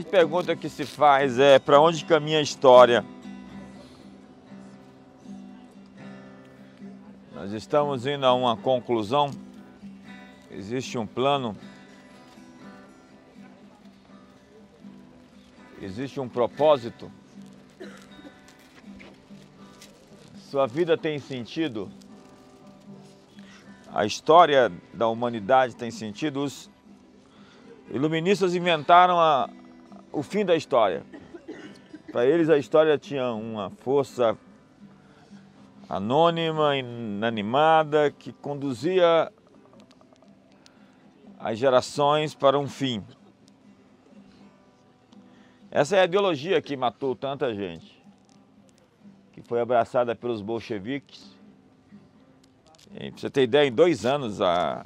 Grande pergunta que se faz é para onde caminha a história? Nós estamos indo a uma conclusão. Existe um plano. Existe um propósito. Sua vida tem sentido? A história da humanidade tem sentido? Os iluministas inventaram a, o fim da história. Para eles a história tinha uma força anônima, inanimada, que conduzia as gerações para um fim. Essa é a ideologia que matou tanta gente, que foi abraçada pelos bolcheviques. Para você ter ideia, em dois anos a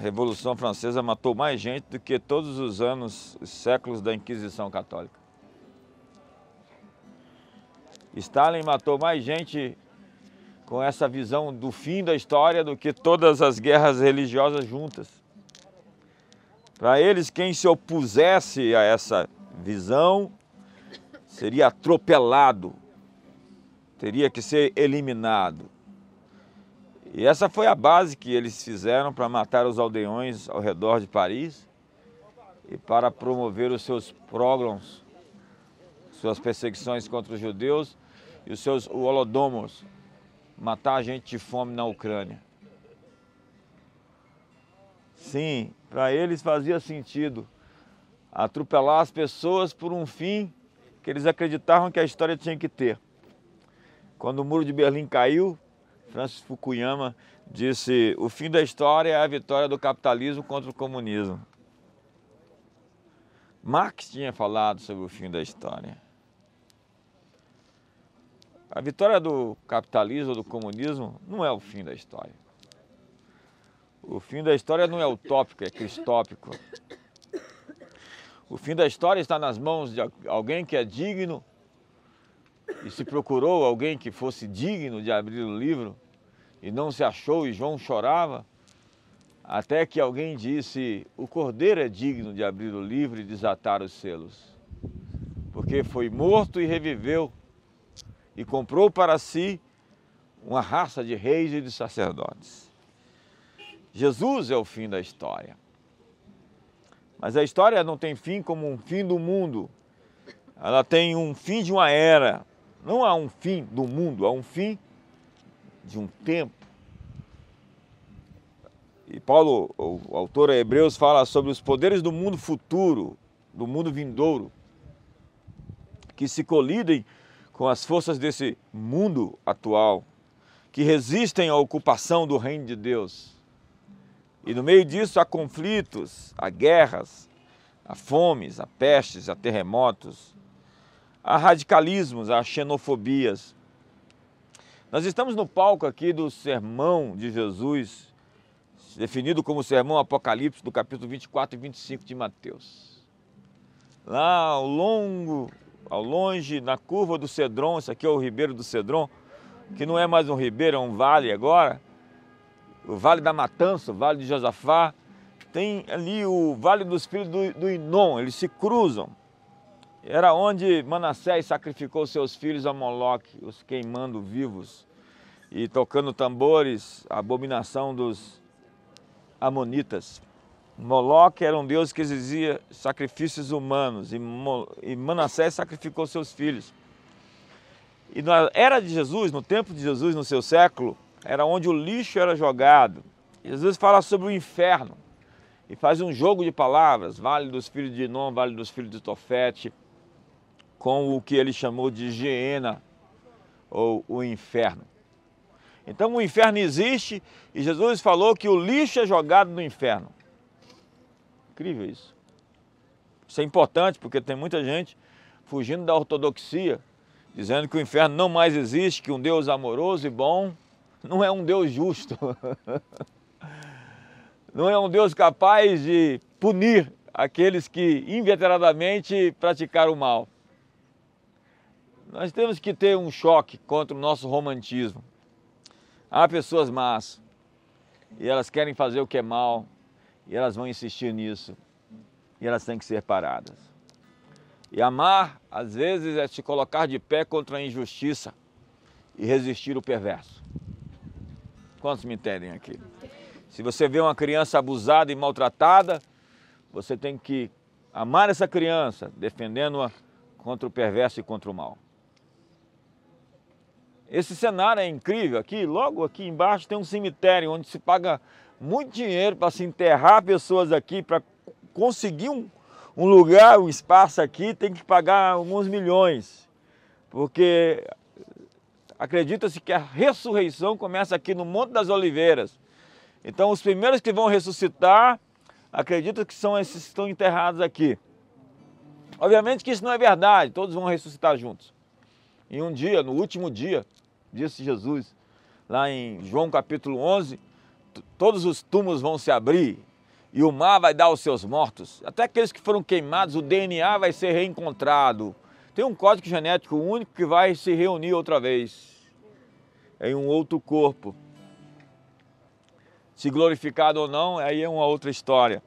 Revolução Francesa matou mais gente do que todos os anos, os séculos da Inquisição Católica. Stalin matou mais gente com essa visão do fim da história do que todas as guerras religiosas juntas. Para eles, quem se opusesse a essa visão seria atropelado, teria que ser eliminado. E essa foi a base que eles fizeram para matar os aldeões ao redor de Paris e para promover os seus prógromos, suas perseguições contra os judeus e os seus holodomos, matar a gente de fome na Ucrânia. Sim, para eles fazia sentido atropelar as pessoas por um fim que eles acreditavam que a história tinha que ter. Quando o muro de Berlim caiu, Francis Fukuyama disse: o fim da história é a vitória do capitalismo contra o comunismo. Marx tinha falado sobre o fim da história. A vitória do capitalismo ou do comunismo não é o fim da história. O fim da história não é utópico, é cristópico. O fim da história está nas mãos de alguém que é digno e se procurou alguém que fosse digno de abrir o livro e não se achou e João chorava, até que alguém disse: O cordeiro é digno de abrir o livro e desatar os selos, porque foi morto e reviveu e comprou para si uma raça de reis e de sacerdotes. Jesus é o fim da história. Mas a história não tem fim como um fim do mundo. Ela tem um fim de uma era. Não há um fim do mundo, há um fim de um tempo. E Paulo, o autor de Hebreus, fala sobre os poderes do mundo futuro, do mundo vindouro, que se colidem com as forças desse mundo atual que resistem à ocupação do reino de Deus. E no meio disso há conflitos, há guerras, há fomes, há pestes, há terremotos, há radicalismos, há xenofobias. Nós estamos no palco aqui do sermão de Jesus, definido como o sermão Apocalipse do capítulo 24 e 25 de Mateus. Lá ao longo ao longe, na curva do Cedron, isso aqui é o Ribeiro do Cedron, que não é mais um ribeiro, é um vale agora, o Vale da Matança, o Vale de Josafá, tem ali o Vale dos Filhos do, do eles se cruzam. Era onde Manassés sacrificou seus filhos a Moloque, os queimando vivos e tocando tambores, a abominação dos amonitas. Moloque era um deus que exigia sacrifícios humanos e Manassés sacrificou seus filhos. E na era de Jesus, no tempo de Jesus, no seu século, era onde o lixo era jogado. Jesus fala sobre o inferno e faz um jogo de palavras, Vale dos Filhos de Inom, Vale dos Filhos de Tofete, com o que ele chamou de Geena, ou o inferno. Então o inferno existe e Jesus falou que o lixo é jogado no inferno incrível isso. Isso é importante porque tem muita gente fugindo da ortodoxia, dizendo que o inferno não mais existe, que um Deus amoroso e bom não é um Deus justo. Não é um Deus capaz de punir aqueles que inveteradamente praticaram o mal. Nós temos que ter um choque contra o nosso romantismo. Há pessoas más e elas querem fazer o que é mal, e elas vão insistir nisso. E elas têm que ser paradas. E amar, às vezes, é se colocar de pé contra a injustiça e resistir o perverso. Quantos me entendem aqui? Se você vê uma criança abusada e maltratada, você tem que amar essa criança, defendendo-a contra o perverso e contra o mal. Esse cenário é incrível. Aqui, logo aqui embaixo, tem um cemitério onde se paga muito dinheiro para se enterrar pessoas aqui, para conseguir um, um lugar, um espaço aqui, tem que pagar alguns milhões. Porque acredita-se que a ressurreição começa aqui no Monte das Oliveiras. Então, os primeiros que vão ressuscitar, acredito que são esses que estão enterrados aqui. Obviamente que isso não é verdade, todos vão ressuscitar juntos. E um dia, no último dia, disse Jesus, lá em João capítulo 11, todos os túmulos vão se abrir e o mar vai dar os seus mortos. Até aqueles que foram queimados, o DNA vai ser reencontrado. Tem um código genético único que vai se reunir outra vez em um outro corpo. Se glorificado ou não, aí é uma outra história.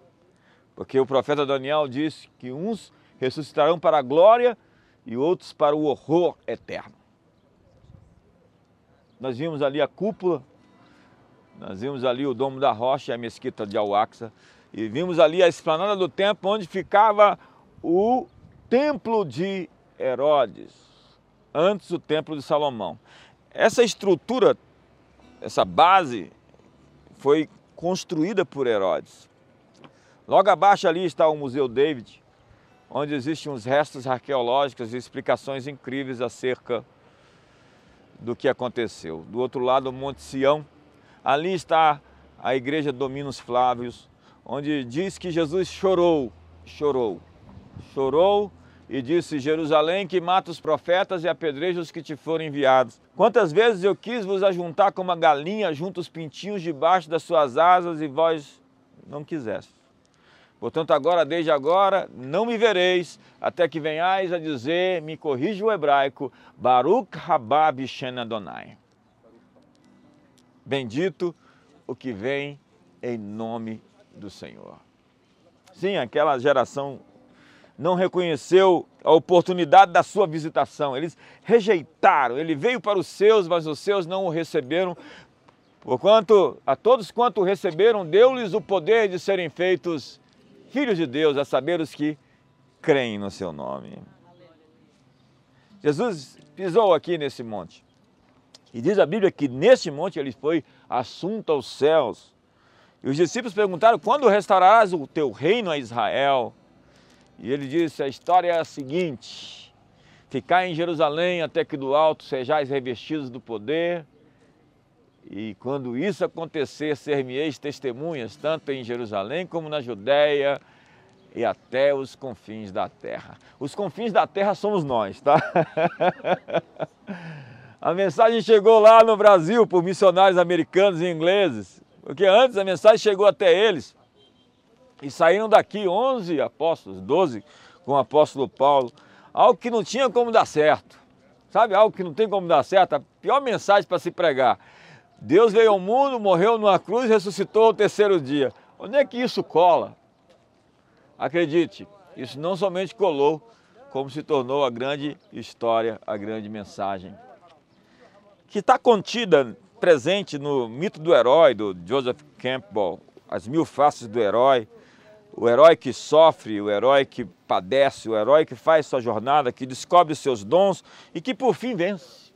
Porque o profeta Daniel disse que uns ressuscitarão para a glória e outros para o horror eterno. Nós vimos ali a cúpula, nós vimos ali o domo da rocha e a mesquita de Auaxa, e vimos ali a esplanada do templo onde ficava o templo de Herodes, antes do templo de Salomão. Essa estrutura, essa base foi construída por Herodes. Logo abaixo ali está o Museu David, onde existem uns restos arqueológicos e explicações incríveis acerca do que aconteceu. Do outro lado, o Monte Sião. Ali está a igreja Dominos Flávios, onde diz que Jesus chorou, chorou, chorou e disse: Jerusalém, que mata os profetas e apedreja os que te foram enviados. Quantas vezes eu quis vos ajuntar como uma galinha junto os pintinhos debaixo das suas asas e vós não quiseste. Portanto, agora, desde agora, não me vereis, até que venhais a dizer, me corrija o hebraico, Baruch Habab Shen Adonai. Bendito o que vem em nome do Senhor. Sim, aquela geração não reconheceu a oportunidade da sua visitação. Eles rejeitaram. Ele veio para os seus, mas os seus não o receberam. Porquanto a todos quanto receberam, deu-lhes o poder de serem feitos filhos de Deus, a saber os que creem no seu nome. Jesus pisou aqui nesse monte. E diz a Bíblia que neste monte ele foi assunto aos céus. E os discípulos perguntaram: quando restaurarás o teu reino a Israel? E ele disse: a história é a seguinte: ficar em Jerusalém até que do alto sejais revestidos do poder. E quando isso acontecer, ser-me-eis testemunhas, tanto em Jerusalém como na Judéia e até os confins da terra. Os confins da terra somos nós, tá? A mensagem chegou lá no Brasil por missionários americanos e ingleses, porque antes a mensagem chegou até eles e saíram daqui 11 apóstolos, 12 com o apóstolo Paulo, algo que não tinha como dar certo. Sabe, algo que não tem como dar certo, a pior mensagem para se pregar. Deus veio ao mundo, morreu numa cruz ressuscitou ao terceiro dia. Onde é que isso cola? Acredite, isso não somente colou, como se tornou a grande história, a grande mensagem. Que está contida, presente no mito do herói, do Joseph Campbell, As Mil Faces do Herói, o herói que sofre, o herói que padece, o herói que faz sua jornada, que descobre os seus dons e que por fim vence.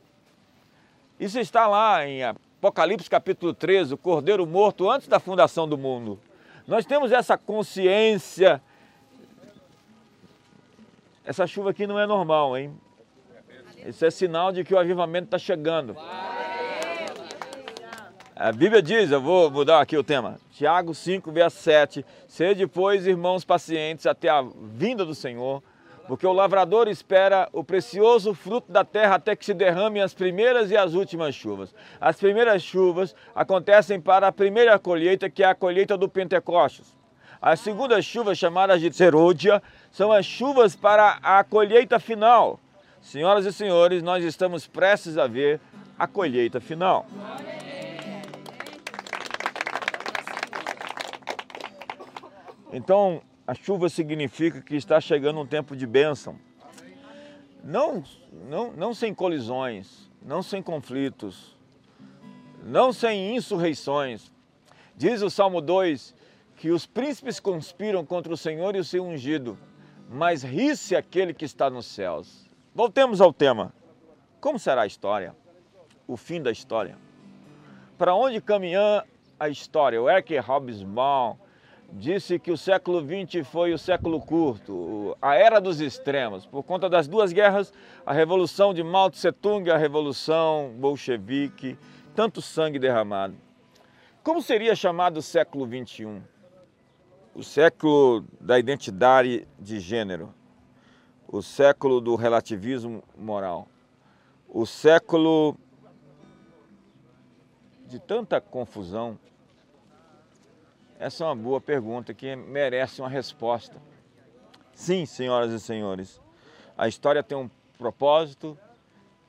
Isso está lá em Apocalipse capítulo 13, o cordeiro morto antes da fundação do mundo. Nós temos essa consciência. Essa chuva aqui não é normal, hein? Isso é sinal de que o avivamento está chegando. A Bíblia diz, eu vou mudar aqui o tema, Tiago 5, verso 7, Sede, pois, irmãos pacientes até a vinda do Senhor, porque o lavrador espera o precioso fruto da terra até que se derramem as primeiras e as últimas chuvas. As primeiras chuvas acontecem para a primeira colheita, que é a colheita do Pentecostes. As segundas chuvas, chamadas de serôdia, são as chuvas para a colheita final. Senhoras e senhores, nós estamos prestes a ver a colheita final. Então, a chuva significa que está chegando um tempo de bênção. não, não, não sem colisões, não sem conflitos, não sem insurreições. Diz o Salmo 2 que os príncipes conspiram contra o Senhor e o seu ungido, mas ri-se aquele que está nos céus. Voltemos ao tema. Como será a história? O fim da história. Para onde caminha a história? O Eric Hobsbawm disse que o século XX foi o século curto, a era dos extremos, por conta das duas guerras, a revolução de Mao Tse Tung, a revolução bolchevique, tanto sangue derramado. Como seria chamado o século XXI? O século da identidade de gênero, o século do relativismo moral, o século de tanta confusão, essa é uma boa pergunta que merece uma resposta. Sim, senhoras e senhores, a história tem um propósito,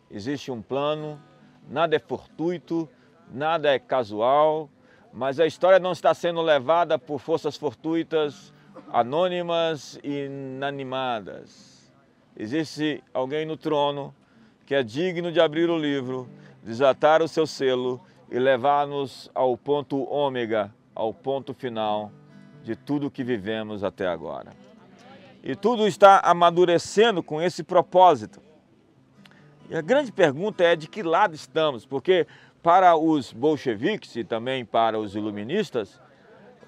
existe um plano, nada é fortuito, nada é casual, mas a história não está sendo levada por forças fortuitas, anônimas e inanimadas. Existe alguém no trono que é digno de abrir o livro, desatar o seu selo e levar-nos ao ponto ômega, ao ponto final de tudo que vivemos até agora. E tudo está amadurecendo com esse propósito. E a grande pergunta é de que lado estamos, porque para os bolcheviques e também para os iluministas,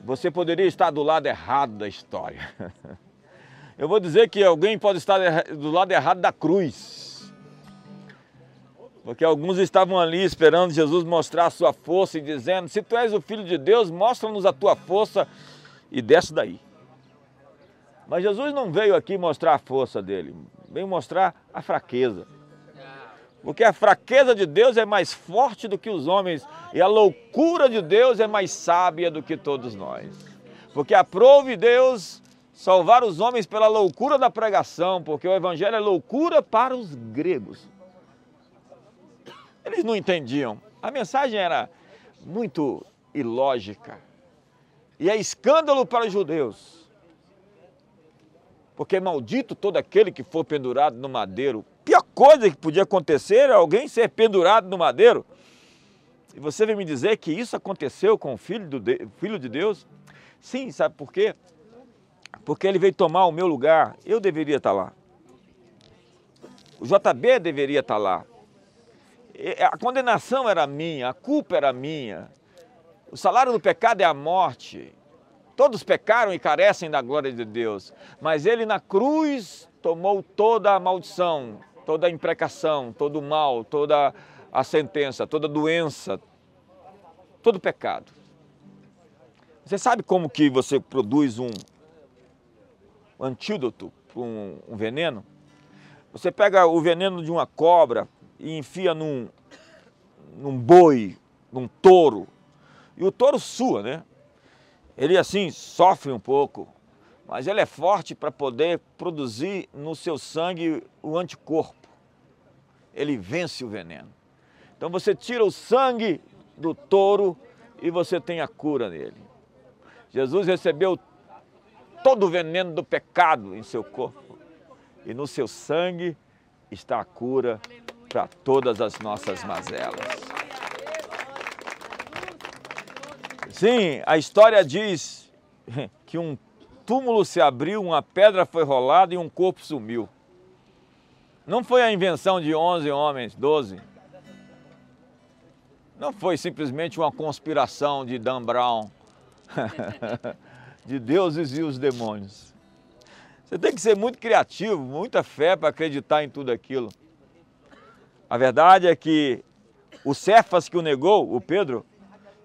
você poderia estar do lado errado da história. Eu vou dizer que alguém pode estar do lado errado da cruz. Porque alguns estavam ali esperando Jesus mostrar a sua força e dizendo: Se tu és o filho de Deus, mostra-nos a tua força e desce daí. Mas Jesus não veio aqui mostrar a força dele, veio mostrar a fraqueza. Porque a fraqueza de Deus é mais forte do que os homens e a loucura de Deus é mais sábia do que todos nós. Porque aprove Deus salvar os homens pela loucura da pregação, porque o evangelho é loucura para os gregos eles não entendiam. A mensagem era muito ilógica. E é escândalo para os judeus. Porque maldito todo aquele que for pendurado no madeiro. Pior coisa que podia acontecer é alguém ser pendurado no madeiro. E você vem me dizer que isso aconteceu com o filho, do de, filho de Deus? Sim, sabe por quê? Porque ele veio tomar o meu lugar. Eu deveria estar lá. O JB deveria estar lá a condenação era minha, a culpa era minha. O salário do pecado é a morte. Todos pecaram e carecem da glória de Deus. Mas ele na cruz tomou toda a maldição, toda a imprecação, todo o mal, toda a sentença, toda a doença, todo o pecado. Você sabe como que você produz um antídoto para um, um veneno? Você pega o veneno de uma cobra, e enfia num, num boi, num touro. E o touro sua, né? Ele assim sofre um pouco, mas ele é forte para poder produzir no seu sangue o anticorpo. Ele vence o veneno. Então você tira o sangue do touro e você tem a cura nele. Jesus recebeu todo o veneno do pecado em seu corpo e no seu sangue está a cura para todas as nossas mazelas. Sim, a história diz que um túmulo se abriu, uma pedra foi rolada e um corpo sumiu. Não foi a invenção de 11 homens, 12. Não foi simplesmente uma conspiração de Dan Brown, de deuses e os demônios. Você tem que ser muito criativo, muita fé para acreditar em tudo aquilo. A verdade é que o Cefas que o negou, o Pedro,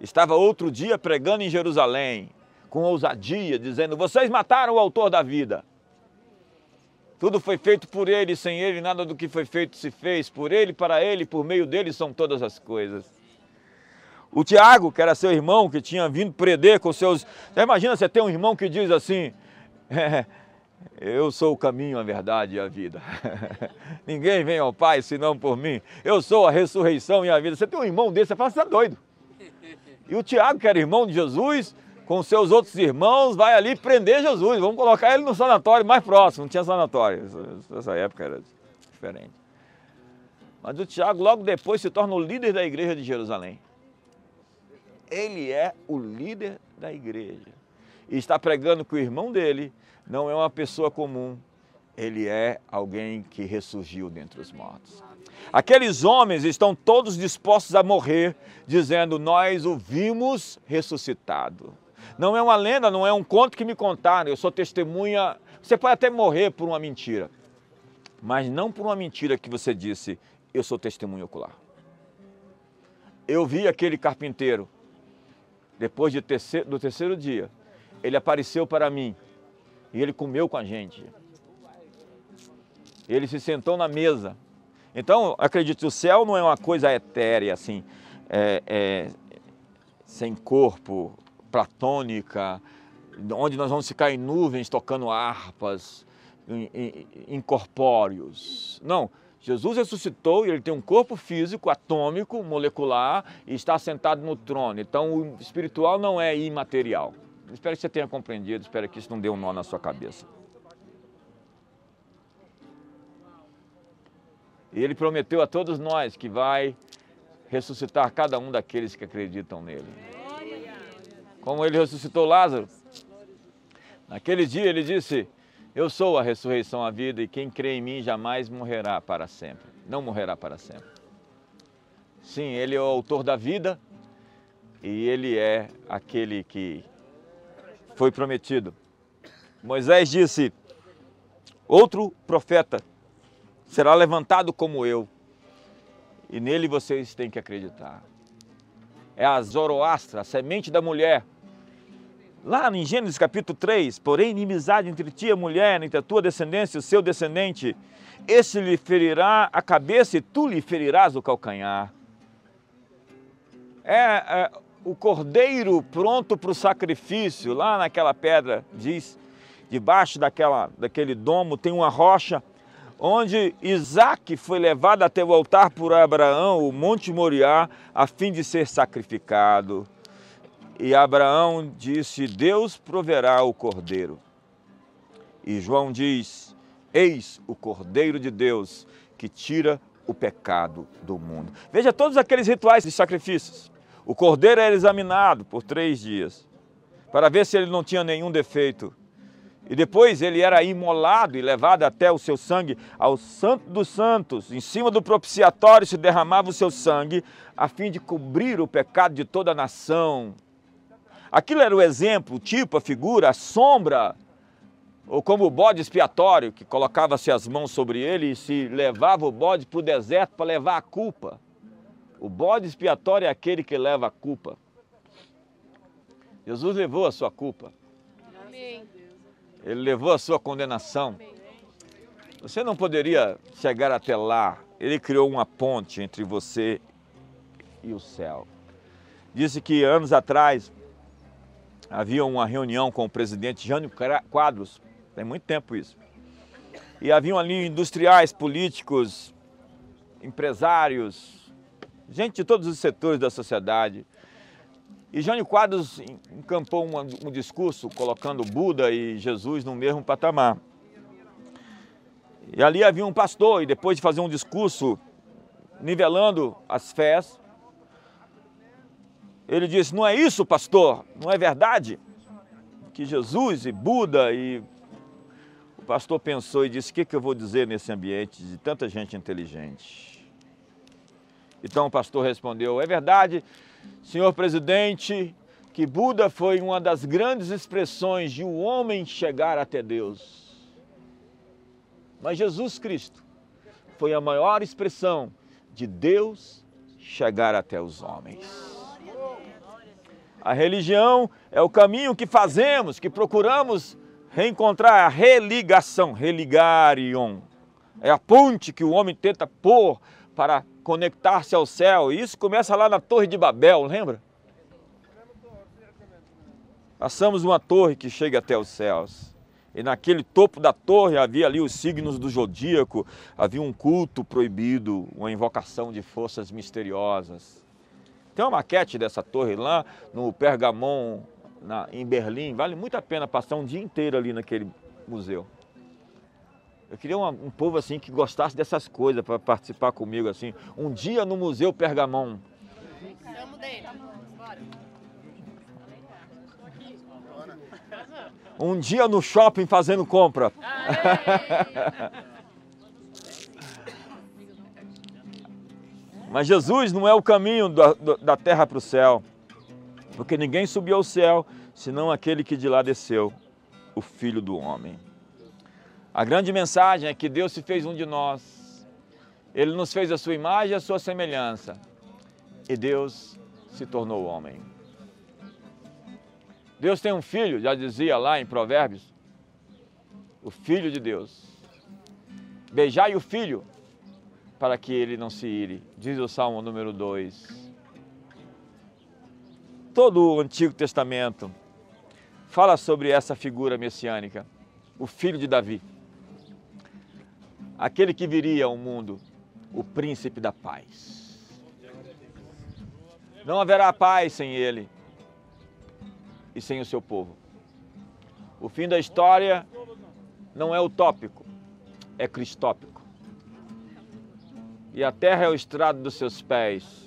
estava outro dia pregando em Jerusalém, com ousadia, dizendo: Vocês mataram o autor da vida. Tudo foi feito por ele, sem ele nada do que foi feito se fez. Por ele, para ele, por meio dele são todas as coisas. O Tiago, que era seu irmão, que tinha vindo prender com seus. Você imagina você ter um irmão que diz assim: eu sou o caminho, a verdade e a vida. Ninguém vem ao Pai senão por mim. Eu sou a ressurreição e a vida. Você tem um irmão desse, você fala, você está doido. E o Tiago, que era irmão de Jesus, com seus outros irmãos, vai ali prender Jesus. Vamos colocar ele no sanatório mais próximo. Não tinha sanatório. Nessa época era diferente. Mas o Tiago logo depois se torna o líder da igreja de Jerusalém. Ele é o líder da igreja. E está pregando que o irmão dele não é uma pessoa comum, ele é alguém que ressurgiu dentre os mortos. Aqueles homens estão todos dispostos a morrer, dizendo: Nós o vimos ressuscitado. Não é uma lenda, não é um conto que me contaram, eu sou testemunha. Você pode até morrer por uma mentira, mas não por uma mentira que você disse, eu sou testemunha ocular. Eu vi aquele carpinteiro, depois de terceiro, do terceiro dia, ele apareceu para mim e ele comeu com a gente. Ele se sentou na mesa. Então, acredite, o céu não é uma coisa etérea, assim, é, é, sem corpo, platônica, onde nós vamos ficar em nuvens tocando harpas, incorpóreos. Não, Jesus ressuscitou e ele tem um corpo físico, atômico, molecular e está sentado no trono. Então o espiritual não é imaterial. Espero que você tenha compreendido, espero que isso não dê um nó na sua cabeça. Ele prometeu a todos nós que vai ressuscitar cada um daqueles que acreditam nele. Como ele ressuscitou Lázaro. Naquele dia ele disse: Eu sou a ressurreição, a vida, e quem crê em mim jamais morrerá para sempre. Não morrerá para sempre. Sim, ele é o autor da vida e ele é aquele que foi prometido. Moisés disse: Outro profeta será levantado como eu, e nele vocês têm que acreditar. É a Zoroastra, a semente da mulher. Lá em Gênesis capítulo 3, porém inimizade entre ti e a mulher, entre a tua descendência e o seu descendente, esse lhe ferirá a cabeça e tu lhe ferirás o calcanhar. É, é o cordeiro pronto para o sacrifício, lá naquela pedra, diz, debaixo daquela, daquele domo tem uma rocha onde Isaac foi levado até o altar por Abraão, o Monte Moriá, a fim de ser sacrificado. E Abraão disse: Deus proverá o cordeiro. E João diz: Eis o cordeiro de Deus que tira o pecado do mundo. Veja todos aqueles rituais de sacrifícios. O cordeiro era examinado por três dias para ver se ele não tinha nenhum defeito. E depois ele era imolado e levado até o seu sangue ao Santo dos Santos. Em cima do propiciatório se derramava o seu sangue, a fim de cobrir o pecado de toda a nação. Aquilo era o exemplo, o tipo, a figura, a sombra, ou como o bode expiatório, que colocava-se as mãos sobre ele e se levava o bode para o deserto para levar a culpa. O bode expiatório é aquele que leva a culpa. Jesus levou a sua culpa. Ele levou a sua condenação. Você não poderia chegar até lá. Ele criou uma ponte entre você e o céu. Disse que anos atrás havia uma reunião com o presidente Jânio Quadros, tem muito tempo isso. E haviam ali industriais, políticos, empresários, gente de todos os setores da sociedade. E Jânio Quadros encampou um, um discurso colocando Buda e Jesus no mesmo patamar. E ali havia um pastor, e depois de fazer um discurso nivelando as fés, ele disse: Não é isso, pastor, não é verdade? Que Jesus e Buda e. O pastor pensou e disse: O que, que eu vou dizer nesse ambiente de tanta gente inteligente? Então o pastor respondeu: É verdade senhor presidente, que Buda foi uma das grandes expressões de um homem chegar até Deus. Mas Jesus Cristo foi a maior expressão de Deus chegar até os homens. A religião é o caminho que fazemos, que procuramos reencontrar a religação, religarion. É a ponte que o homem tenta pôr para conectar-se ao céu. E isso começa lá na Torre de Babel, lembra? Passamos uma torre que chega até os céus. E naquele topo da torre havia ali os signos do zodíaco, havia um culto proibido, uma invocação de forças misteriosas. Tem uma maquete dessa torre lá no Pergamon, na, em Berlim. Vale muito a pena passar um dia inteiro ali naquele museu. Eu queria um, um povo assim que gostasse dessas coisas para participar comigo assim. Um dia no Museu Pergamon. Chamo dele. Bora. Um dia no shopping fazendo compra. Mas Jesus não é o caminho da, da terra para o céu, porque ninguém subiu ao céu senão aquele que de lá desceu, o Filho do Homem. A grande mensagem é que Deus se fez um de nós. Ele nos fez a sua imagem e a sua semelhança. E Deus se tornou homem. Deus tem um filho, já dizia lá em Provérbios, o filho de Deus. Beijai o filho para que ele não se ire, diz o Salmo número 2. Todo o Antigo Testamento fala sobre essa figura messiânica, o filho de Davi. Aquele que viria ao mundo, o príncipe da paz. Não haverá paz sem ele e sem o seu povo. O fim da história não é utópico, é cristópico. E a terra é o estrado dos seus pés.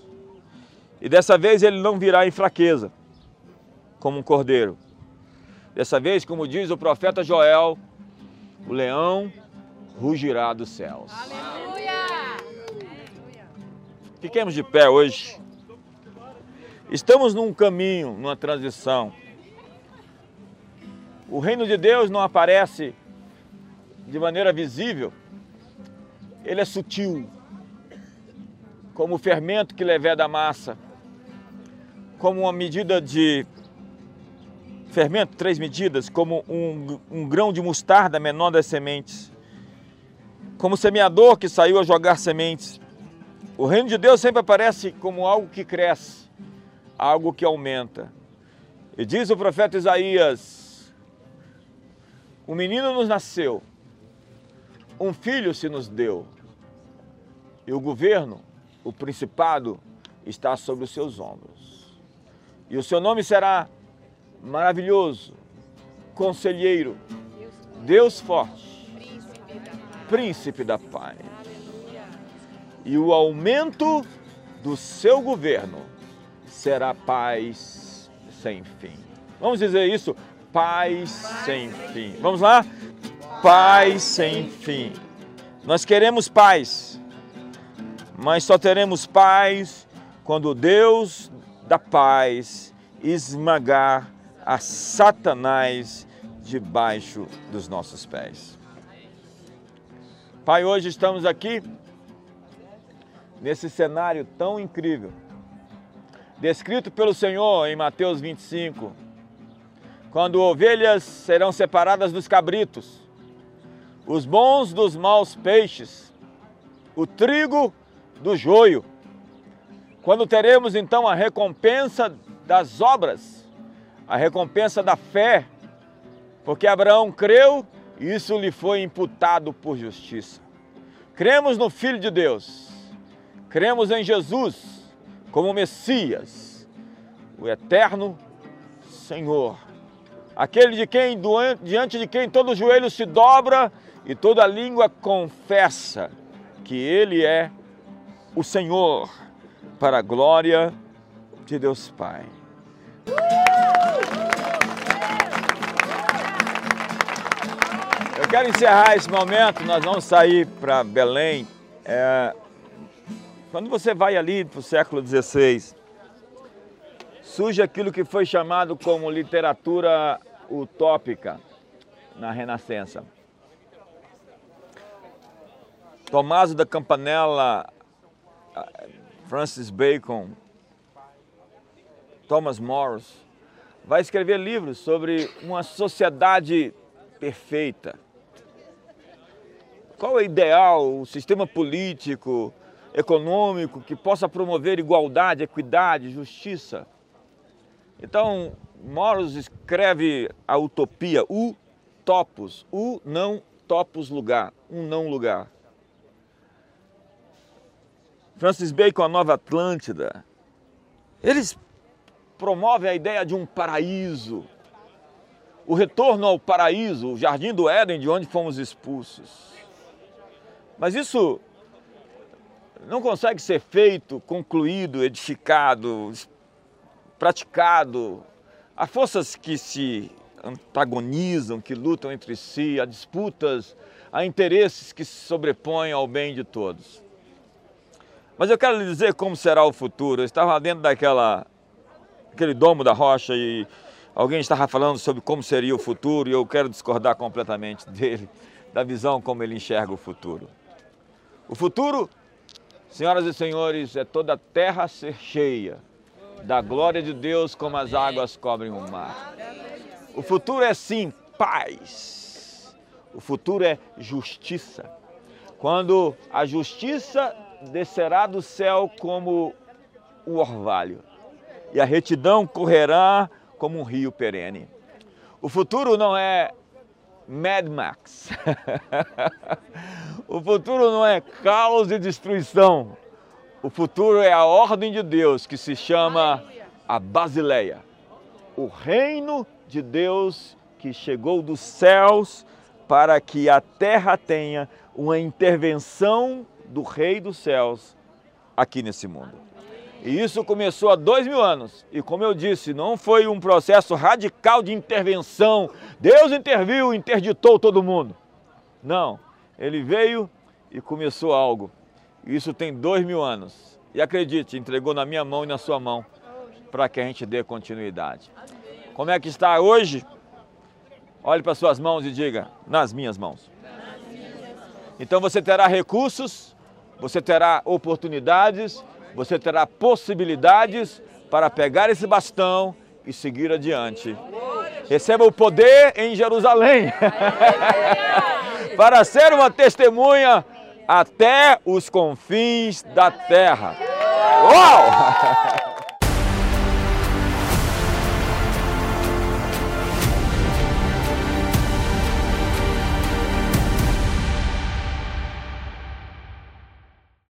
E dessa vez ele não virá em fraqueza, como um cordeiro. Dessa vez, como diz o profeta Joel, o leão rugirá dos céus. Aleluia! Fiquemos de pé hoje. Estamos num caminho, numa transição. O reino de Deus não aparece de maneira visível, ele é sutil, como o fermento que leveda a massa, como uma medida de fermento, três medidas, como um, um grão de mostarda menor das sementes, como semeador que saiu a jogar sementes. O reino de Deus sempre aparece como algo que cresce, algo que aumenta. E diz o profeta Isaías, um menino nos nasceu, um filho se nos deu, e o governo, o principado, está sobre os seus ombros. E o seu nome será maravilhoso, conselheiro, Deus forte, príncipe da paz. E o aumento do seu governo será paz sem fim. Vamos dizer isso? paz sem fim. Vamos lá? Paz sem fim. Nós queremos paz, mas só teremos paz quando Deus da paz esmagar a Satanás debaixo dos nossos pés. Pai, hoje estamos aqui nesse cenário tão incrível, descrito pelo Senhor em Mateus 25 quando ovelhas serão separadas dos cabritos, os bons dos maus peixes, o trigo do joio. Quando teremos então a recompensa das obras, a recompensa da fé, porque Abraão creu isso lhe foi imputado por justiça. Cremos no Filho de Deus, cremos em Jesus como Messias, o eterno Senhor aquele de quem, diante de quem todo joelho se dobra e toda língua confessa que Ele é o Senhor, para a glória de Deus Pai. Quero encerrar esse momento, nós vamos sair para Belém. É, quando você vai ali para o século XVI, surge aquilo que foi chamado como literatura utópica na Renascença. Tommaso da Campanella, Francis Bacon, Thomas Morris, vai escrever livros sobre uma sociedade perfeita. Qual é o ideal, o sistema político, econômico que possa promover igualdade, equidade, justiça? Então, Moros escreve a utopia, o topos, o não topos lugar, um não lugar. Francis Bacon, a Nova Atlântida, eles promovem a ideia de um paraíso, o retorno ao paraíso, o jardim do Éden de onde fomos expulsos. Mas isso não consegue ser feito, concluído, edificado, praticado. Há forças que se antagonizam, que lutam entre si, há disputas, há interesses que se sobrepõem ao bem de todos. Mas eu quero lhe dizer como será o futuro. Eu estava dentro daquela domo da rocha e alguém estava falando sobre como seria o futuro e eu quero discordar completamente dele, da visão como ele enxerga o futuro. O futuro, senhoras e senhores, é toda a terra ser cheia da glória de Deus como as águas cobrem o mar. O futuro é sim paz. O futuro é justiça. Quando a justiça descerá do céu como o orvalho e a retidão correrá como um rio perene. O futuro não é Mad Max. o futuro não é caos e destruição. O futuro é a ordem de Deus que se chama a Basileia. O reino de Deus que chegou dos céus para que a terra tenha uma intervenção do Rei dos céus aqui nesse mundo. E isso começou há dois mil anos. E como eu disse, não foi um processo radical de intervenção. Deus interviu, interditou todo mundo. Não. Ele veio e começou algo. Isso tem dois mil anos. E acredite, entregou na minha mão e na sua mão para que a gente dê continuidade. Como é que está hoje? Olhe para suas mãos e diga: nas minhas mãos. Então você terá recursos, você terá oportunidades, você terá possibilidades para pegar esse bastão e seguir adiante. Receba o poder em Jerusalém para ser uma testemunha até os confins da terra. Uau!